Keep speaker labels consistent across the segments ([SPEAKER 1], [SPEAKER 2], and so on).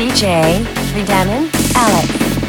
[SPEAKER 1] DJ Witamin Alex.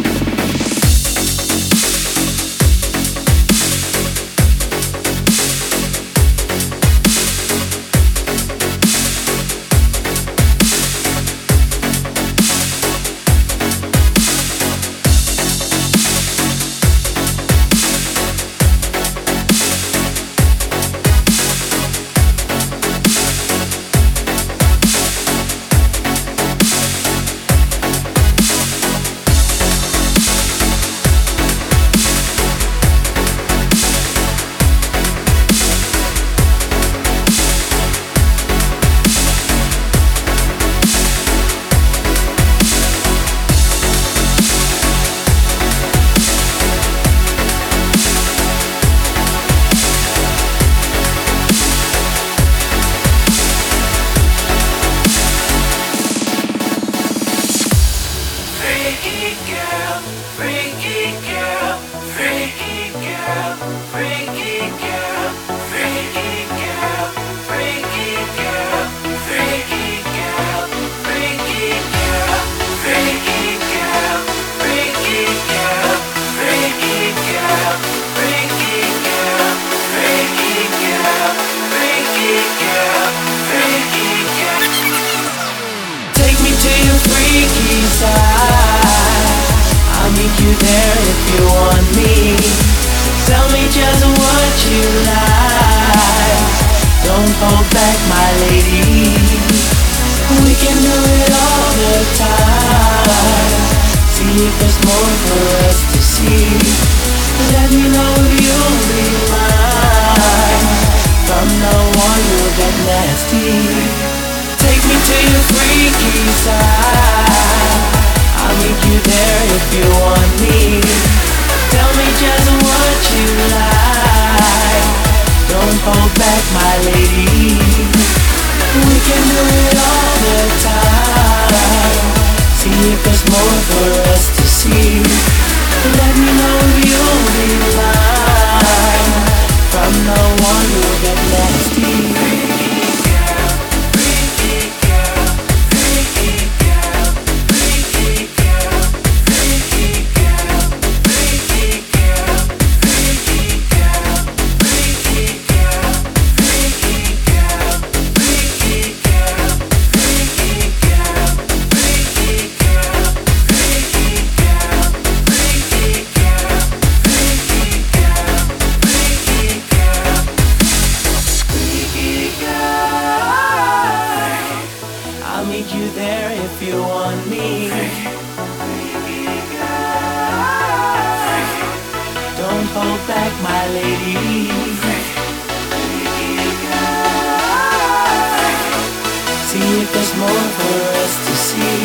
[SPEAKER 2] meet you there if you want me. Tell me just what you like. Don't hold back, my lady. We can do it all the time. See if there's more for us to see. Let me know if you'll be mine. From now on, you'll get nasty. Take me to your freaky. like my lady. We can do it all the time. See if there's more for us to see. Let me know if you'll be mine. From the one who got left. on me. Don't hold back, my lady. See if there's more for us to see.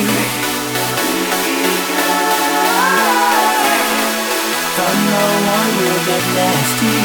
[SPEAKER 2] From no one will get nasty.